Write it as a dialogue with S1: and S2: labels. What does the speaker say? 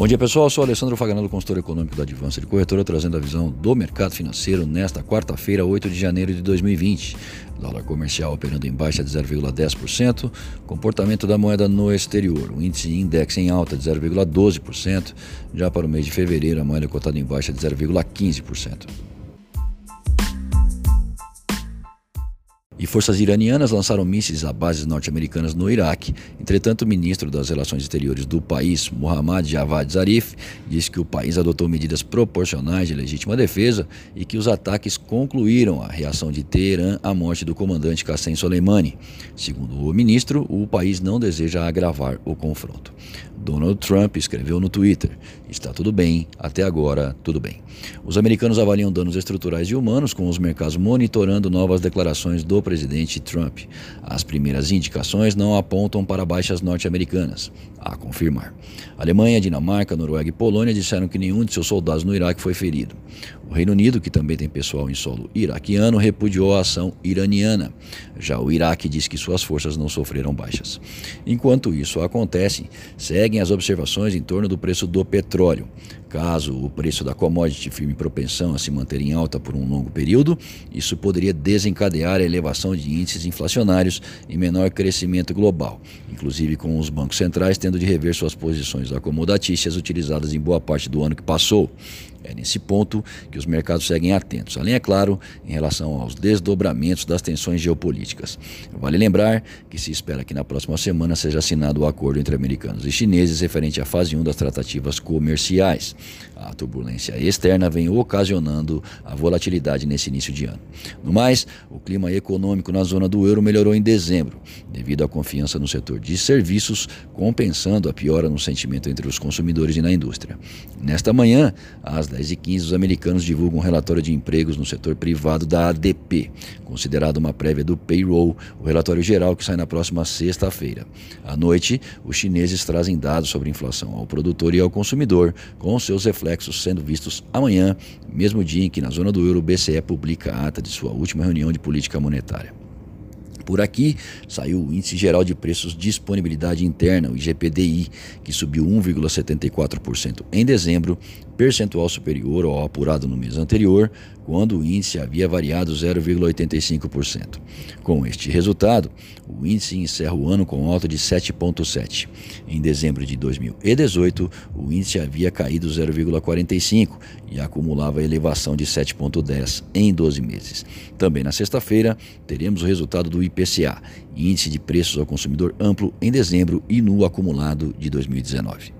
S1: Bom dia pessoal, eu sou Alessandro Faganello, consultor econômico da Advança de Corretora, trazendo a visão do mercado financeiro nesta quarta-feira, 8 de janeiro de 2020. Dólar comercial operando em baixa de 0,10%, comportamento da moeda no exterior, o índice index em alta de 0,12%, já para o mês de fevereiro a moeda cotada em baixa de 0,15%. E forças iranianas lançaram mísseis a bases norte-americanas no Iraque. Entretanto, o ministro das Relações Exteriores do país, Mohammad Javad Zarif, disse que o país adotou medidas proporcionais de legítima defesa e que os ataques concluíram a reação de Teherã à morte do comandante Qassem Soleimani. Segundo o ministro, o país não deseja agravar o confronto. Donald Trump escreveu no Twitter: Está tudo bem, até agora tudo bem. Os americanos avaliam danos estruturais e humanos, com os mercados monitorando novas declarações do presidente Trump. As primeiras indicações não apontam para baixas norte-americanas. A confirmar. Alemanha, Dinamarca, Noruega e Polônia disseram que nenhum de seus soldados no Iraque foi ferido. O Reino Unido, que também tem pessoal em solo iraquiano, repudiou a ação iraniana. Já o Iraque diz que suas forças não sofreram baixas. Enquanto isso acontece, seguem as observações em torno do preço do petróleo. Caso o preço da commodity firme propensão a se manter em alta por um longo período, isso poderia desencadear a elevação de índices inflacionários e menor crescimento global, inclusive com os bancos centrais tendo de rever suas posições acomodatícias utilizadas em boa parte do ano que passou. É nesse ponto que os mercados seguem atentos, além, é claro, em relação aos desdobramentos das tensões geopolíticas. Vale lembrar que se espera que na próxima semana seja assinado o acordo entre americanos e chineses referente à fase 1 das tratativas comerciais. A turbulência externa vem ocasionando a volatilidade nesse início de ano. No mais, o clima econômico na zona do euro melhorou em dezembro, devido à confiança no setor de serviços, compensando a piora no sentimento entre os consumidores e na indústria. Nesta manhã, às 10h15, os americanos divulgam um relatório de empregos no setor privado da ADP, considerado uma prévia do payroll, o relatório geral que sai na próxima sexta-feira. À noite, os chineses trazem dados sobre inflação ao produtor e ao consumidor, com seus reflexos sendo vistos amanhã, mesmo dia em que na zona do euro o BCE publica a ata de sua última reunião de política monetária. Por aqui. Saiu o Índice Geral de Preços Disponibilidade Interna, o IGPDI, que subiu 1,74% em dezembro, percentual superior ao apurado no mês anterior, quando o índice havia variado 0,85%. Com este resultado, o índice encerra o ano com alta de 7,7%. Em dezembro de 2018, o índice havia caído 0,45% e acumulava elevação de 7,10% em 12 meses. Também na sexta-feira, teremos o resultado do IPCA, Índice de Preços ao Consumidor Amplo, em dezembro e no acumulado de 2019.